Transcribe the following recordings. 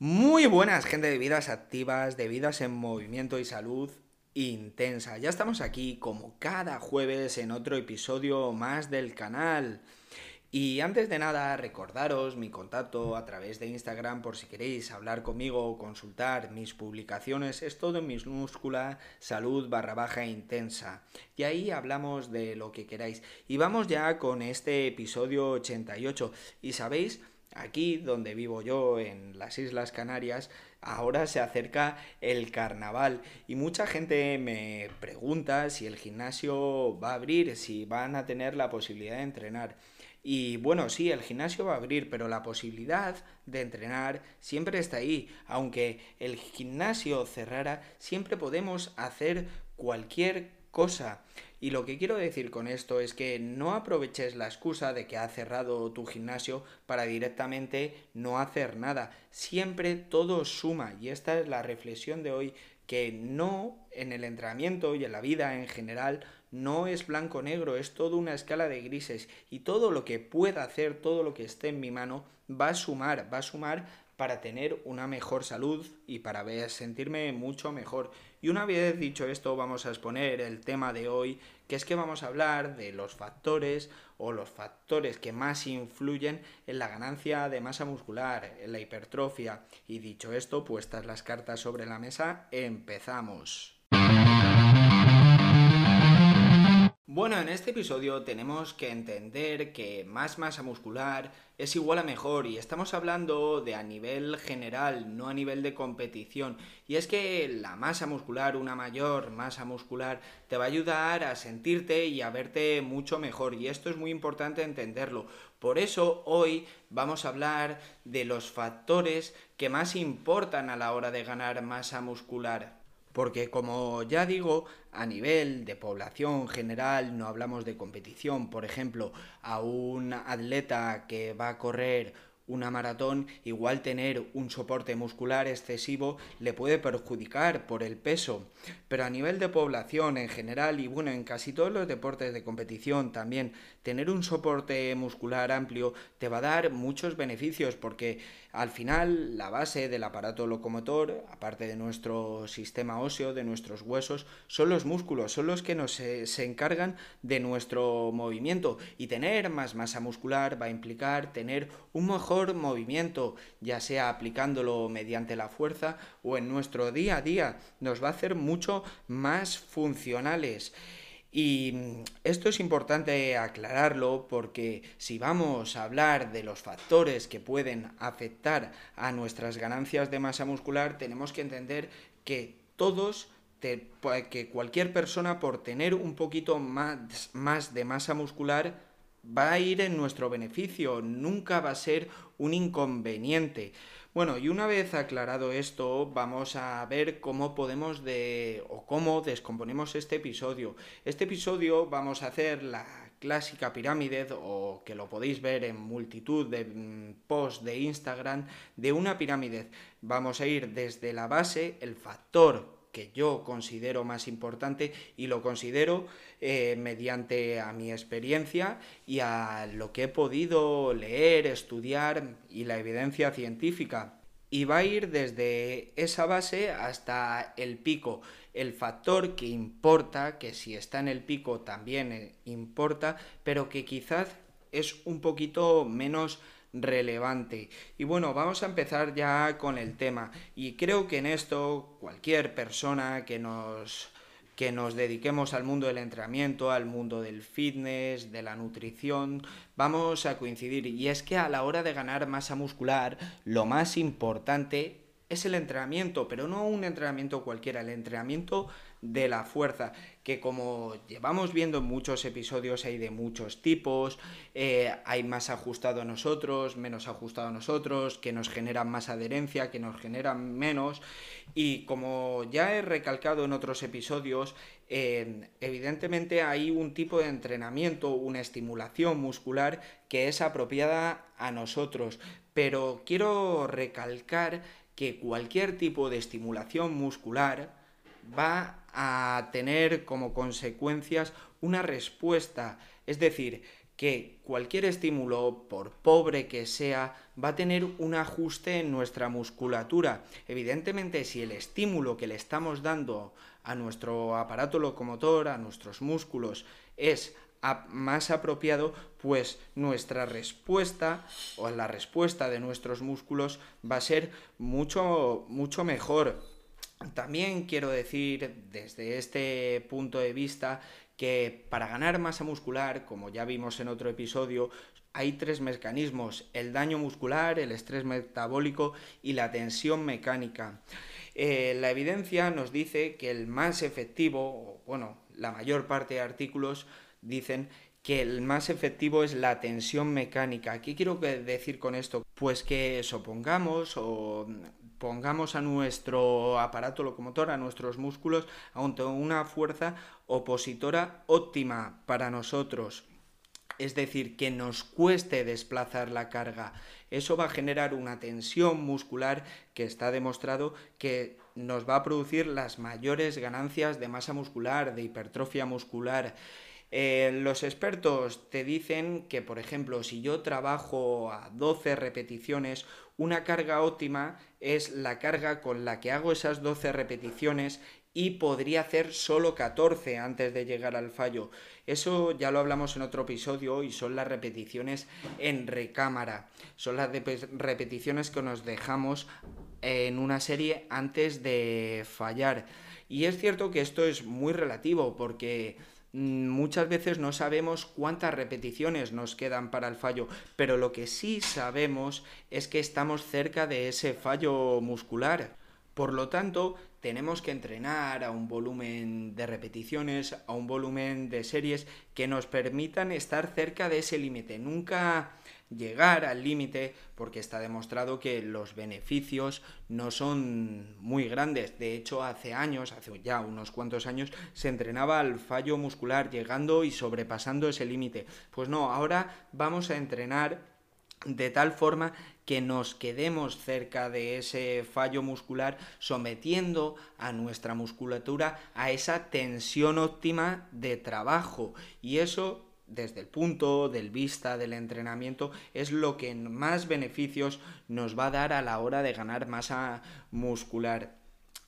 Muy buenas, gente de vidas activas, de vidas en movimiento y salud intensa. Ya estamos aquí como cada jueves en otro episodio más del canal. Y antes de nada, recordaros mi contacto a través de Instagram por si queréis hablar conmigo o consultar mis publicaciones. Es todo en minúscula salud barra baja intensa. Y ahí hablamos de lo que queráis. Y vamos ya con este episodio 88. Y sabéis Aquí donde vivo yo, en las Islas Canarias, ahora se acerca el carnaval y mucha gente me pregunta si el gimnasio va a abrir, si van a tener la posibilidad de entrenar. Y bueno, sí, el gimnasio va a abrir, pero la posibilidad de entrenar siempre está ahí. Aunque el gimnasio cerrara, siempre podemos hacer cualquier cosa. Y lo que quiero decir con esto es que no aproveches la excusa de que ha cerrado tu gimnasio para directamente no hacer nada. Siempre todo suma y esta es la reflexión de hoy que no en el entrenamiento y en la vida en general no es blanco negro, es toda una escala de grises y todo lo que pueda hacer, todo lo que esté en mi mano va a sumar, va a sumar para tener una mejor salud y para sentirme mucho mejor. Y una vez dicho esto, vamos a exponer el tema de hoy, que es que vamos a hablar de los factores o los factores que más influyen en la ganancia de masa muscular, en la hipertrofia. Y dicho esto, puestas las cartas sobre la mesa, empezamos. Bueno, en este episodio tenemos que entender que más masa muscular es igual a mejor y estamos hablando de a nivel general, no a nivel de competición. Y es que la masa muscular, una mayor masa muscular, te va a ayudar a sentirte y a verte mucho mejor y esto es muy importante entenderlo. Por eso hoy vamos a hablar de los factores que más importan a la hora de ganar masa muscular. Porque como ya digo, a nivel de población general no hablamos de competición. Por ejemplo, a un atleta que va a correr una maratón, igual tener un soporte muscular excesivo le puede perjudicar por el peso. Pero a nivel de población en general y bueno, en casi todos los deportes de competición también, tener un soporte muscular amplio te va a dar muchos beneficios porque al final la base del aparato locomotor, aparte de nuestro sistema óseo, de nuestros huesos, son los músculos, son los que nos se, se encargan de nuestro movimiento y tener más masa muscular va a implicar tener un mejor movimiento, ya sea aplicándolo mediante la fuerza o en nuestro día a día, nos va a hacer mucho más funcionales. Y esto es importante aclararlo porque si vamos a hablar de los factores que pueden afectar a nuestras ganancias de masa muscular, tenemos que entender que todos que cualquier persona por tener un poquito más, más de masa muscular va a ir en nuestro beneficio, nunca va a ser un inconveniente. Bueno, y una vez aclarado esto, vamos a ver cómo podemos de o cómo descomponemos este episodio. Este episodio vamos a hacer la clásica pirámide o que lo podéis ver en multitud de mm, posts de Instagram de una pirámide. Vamos a ir desde la base, el factor que yo considero más importante y lo considero eh, mediante a mi experiencia y a lo que he podido leer, estudiar y la evidencia científica. Y va a ir desde esa base hasta el pico. El factor que importa, que si está en el pico también eh, importa, pero que quizás es un poquito menos relevante. Y bueno, vamos a empezar ya con el tema. Y creo que en esto cualquier persona que nos que nos dediquemos al mundo del entrenamiento, al mundo del fitness, de la nutrición, vamos a coincidir. Y es que a la hora de ganar masa muscular, lo más importante es el entrenamiento, pero no un entrenamiento cualquiera, el entrenamiento de la fuerza, que como llevamos viendo en muchos episodios hay de muchos tipos, eh, hay más ajustado a nosotros, menos ajustado a nosotros, que nos generan más adherencia, que nos generan menos, y como ya he recalcado en otros episodios, evidentemente hay un tipo de entrenamiento, una estimulación muscular que es apropiada a nosotros, pero quiero recalcar que cualquier tipo de estimulación muscular va a tener como consecuencias una respuesta. Es decir, que cualquier estímulo, por pobre que sea, va a tener un ajuste en nuestra musculatura. Evidentemente, si el estímulo que le estamos dando a nuestro aparato locomotor, a nuestros músculos, es más apropiado, pues nuestra respuesta o la respuesta de nuestros músculos va a ser mucho, mucho mejor. También quiero decir desde este punto de vista que para ganar masa muscular, como ya vimos en otro episodio, hay tres mecanismos, el daño muscular, el estrés metabólico y la tensión mecánica. Eh, la evidencia nos dice que el más efectivo, bueno, la mayor parte de artículos dicen que el más efectivo es la tensión mecánica. ¿Qué quiero decir con esto? Pues que supongamos o pongamos a nuestro aparato locomotor, a nuestros músculos, ante una fuerza opositora óptima para nosotros. Es decir, que nos cueste desplazar la carga. Eso va a generar una tensión muscular que está demostrado que nos va a producir las mayores ganancias de masa muscular, de hipertrofia muscular. Eh, los expertos te dicen que, por ejemplo, si yo trabajo a 12 repeticiones, una carga óptima es la carga con la que hago esas 12 repeticiones y podría hacer solo 14 antes de llegar al fallo. Eso ya lo hablamos en otro episodio y son las repeticiones en recámara. Son las repeticiones que nos dejamos en una serie antes de fallar. Y es cierto que esto es muy relativo porque muchas veces no sabemos cuántas repeticiones nos quedan para el fallo, pero lo que sí sabemos es que estamos cerca de ese fallo muscular. Por lo tanto, tenemos que entrenar a un volumen de repeticiones, a un volumen de series que nos permitan estar cerca de ese límite. Nunca llegar al límite porque está demostrado que los beneficios no son muy grandes. De hecho, hace años, hace ya unos cuantos años, se entrenaba al fallo muscular llegando y sobrepasando ese límite. Pues no, ahora vamos a entrenar de tal forma que nos quedemos cerca de ese fallo muscular sometiendo a nuestra musculatura a esa tensión óptima de trabajo y eso desde el punto del vista del entrenamiento es lo que más beneficios nos va a dar a la hora de ganar masa muscular.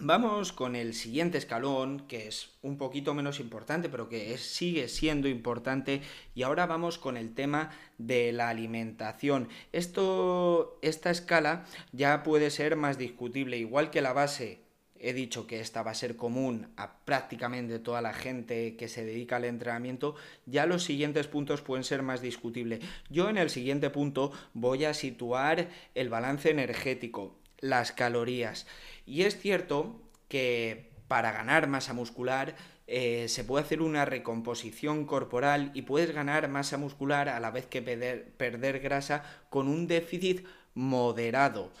Vamos con el siguiente escalón, que es un poquito menos importante, pero que sigue siendo importante. Y ahora vamos con el tema de la alimentación. Esto, esta escala ya puede ser más discutible, igual que la base he dicho que esta va a ser común a prácticamente toda la gente que se dedica al entrenamiento, ya los siguientes puntos pueden ser más discutibles. Yo en el siguiente punto voy a situar el balance energético, las calorías. Y es cierto que para ganar masa muscular eh, se puede hacer una recomposición corporal y puedes ganar masa muscular a la vez que perder grasa con un déficit moderado.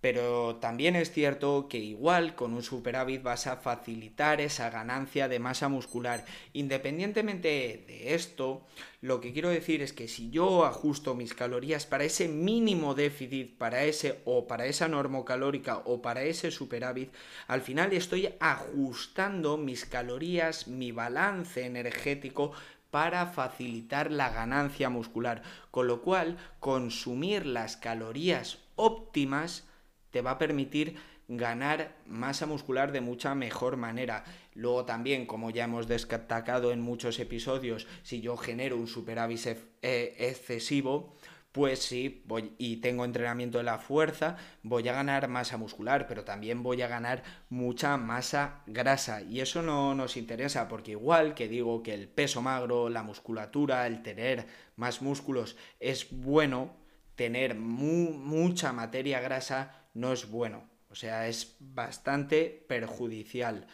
Pero también es cierto que igual con un superávit vas a facilitar esa ganancia de masa muscular. Independientemente de esto, lo que quiero decir es que si yo ajusto mis calorías para ese mínimo déficit, para ese o para esa normocalórica o para ese superávit, al final estoy ajustando mis calorías, mi balance energético para facilitar la ganancia muscular. Con lo cual, consumir las calorías óptimas te va a permitir ganar masa muscular de mucha mejor manera. Luego también, como ya hemos destacado en muchos episodios, si yo genero un superávit eh, excesivo, pues sí, voy y tengo entrenamiento de la fuerza, voy a ganar masa muscular, pero también voy a ganar mucha masa grasa. Y eso no nos interesa, porque igual que digo que el peso magro, la musculatura, el tener más músculos es bueno, tener mucha materia grasa no es bueno. O sea, es bastante perjudicial.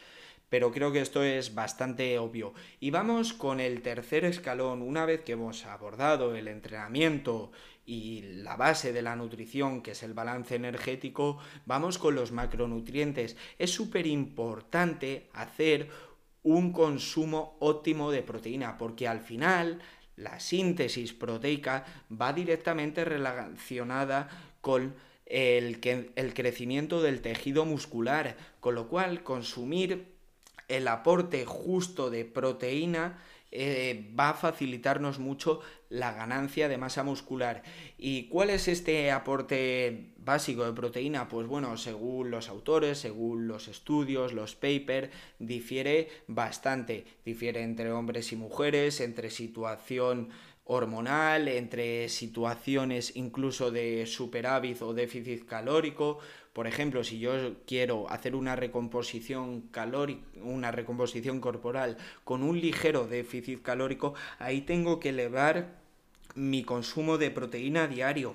Pero creo que esto es bastante obvio. Y vamos con el tercer escalón. Una vez que hemos abordado el entrenamiento y la base de la nutrición, que es el balance energético, vamos con los macronutrientes. Es súper importante hacer un consumo óptimo de proteína, porque al final la síntesis proteica va directamente relacionada con el, el crecimiento del tejido muscular, con lo cual consumir el aporte justo de proteína eh, va a facilitarnos mucho la ganancia de masa muscular. ¿Y cuál es este aporte básico de proteína? Pues bueno, según los autores, según los estudios, los papers, difiere bastante. Difiere entre hombres y mujeres, entre situación hormonal, entre situaciones incluso de superávit o déficit calórico. Por ejemplo, si yo quiero hacer una recomposición calórica, una recomposición corporal con un ligero déficit calórico, ahí tengo que elevar mi consumo de proteína diario.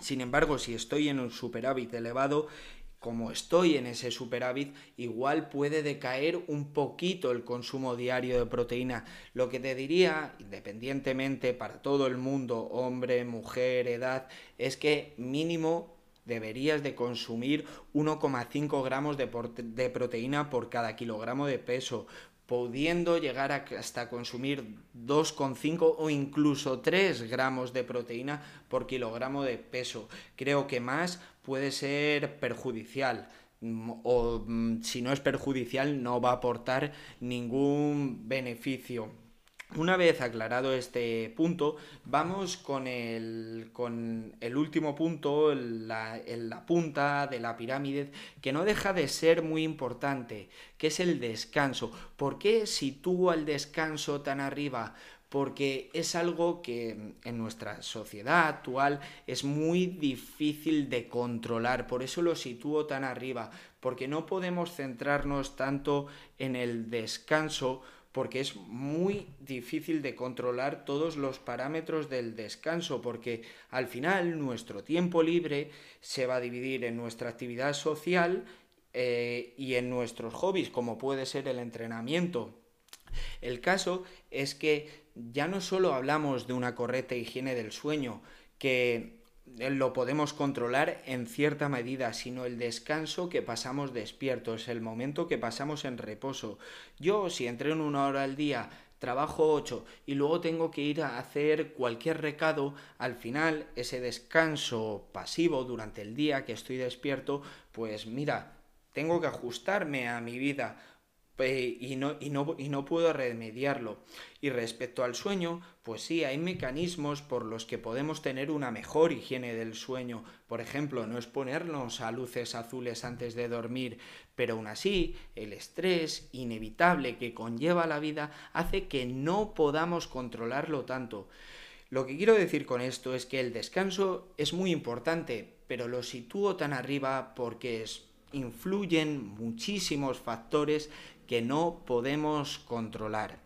Sin embargo, si estoy en un superávit elevado, como estoy en ese superávit, igual puede decaer un poquito el consumo diario de proteína. Lo que te diría, independientemente para todo el mundo, hombre, mujer, edad, es que mínimo deberías de consumir 1,5 gramos de, de, proteína por cada kilogramo de peso, pudiendo llegar hasta consumir 2,5 o incluso 3 gramos de proteína por kilogramo de peso. Creo que más puede ser perjudicial mm, o mm, si no es perjudicial no va a aportar ningún beneficio. Una vez aclarado este punto, vamos con el, con el último punto, la, la, punta de la pirámide, que no deja de ser muy importante, que es el descanso. ¿Por qué sitúo el descanso tan arriba? Porque es algo que en nuestra sociedad actual es muy difícil de controlar, por eso lo sitúo tan arriba, porque no podemos centrarnos tanto en el descanso, porque es muy difícil de controlar todos los parámetros del descanso, porque al final nuestro tiempo libre se va a dividir en nuestra actividad social eh, y en nuestros hobbies, como puede ser el entrenamiento. El caso es que ya no solo hablamos de una correcta higiene del sueño, que lo podemos controlar en cierta medida, sino el descanso que pasamos despiertos, el momento que pasamos en reposo. Yo, si entreno una hora al día, trabajo ocho y luego tengo que ir a hacer cualquier recado, al final ese descanso pasivo durante el día que estoy despierto, pues mira, tengo que ajustarme a mi vida y no, y, no, y no puedo remediarlo. Y respecto al sueño, pues sí, hay mecanismos por los que podemos tener una mejor higiene del sueño. Por ejemplo, no exponernos a luces azules antes de dormir, pero aún así, el estrés inevitable que conlleva la vida hace que no podamos controlarlo tanto. Lo que quiero decir con esto es que el descanso es muy importante, pero lo sitúo tan arriba porque influyen muchísimos factores que no podemos controlar.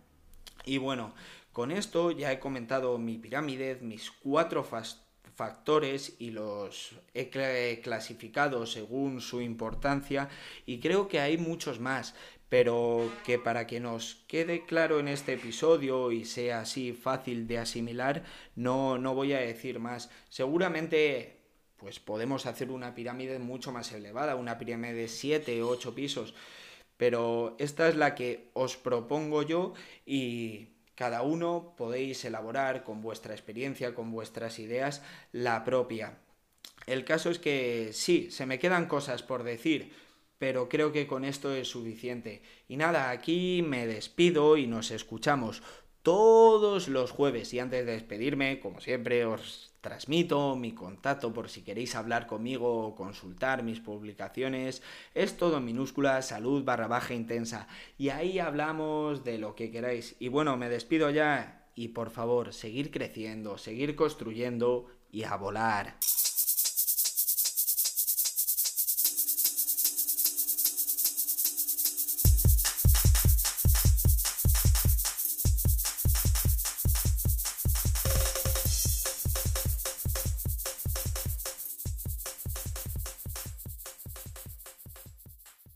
Y bueno, con esto ya he comentado mi pirámide, mis cuatro factores y los he clasificado según su importancia y creo que hay muchos más, pero que para que nos quede claro en este episodio y sea así fácil de asimilar, no, no voy a decir más. Seguramente pues podemos hacer una pirámide mucho más elevada, una pirámide de 7 o 8 pisos, pero esta es la que os propongo yo y cada uno podéis elaborar con vuestra experiencia, con vuestras ideas, la propia. El caso es que sí, se me quedan cosas por decir, pero creo que con esto es suficiente. Y nada, aquí me despido y nos escuchamos todos los jueves. Y antes de despedirme, como siempre, os transmito mi contacto por si queréis hablar conmigo o consultar mis publicaciones. Es todo en minúscula, salud barra baja intensa. Y ahí hablamos de lo que queráis. Y bueno, me despido ya. Y por favor, seguir creciendo, seguir construyendo y a volar.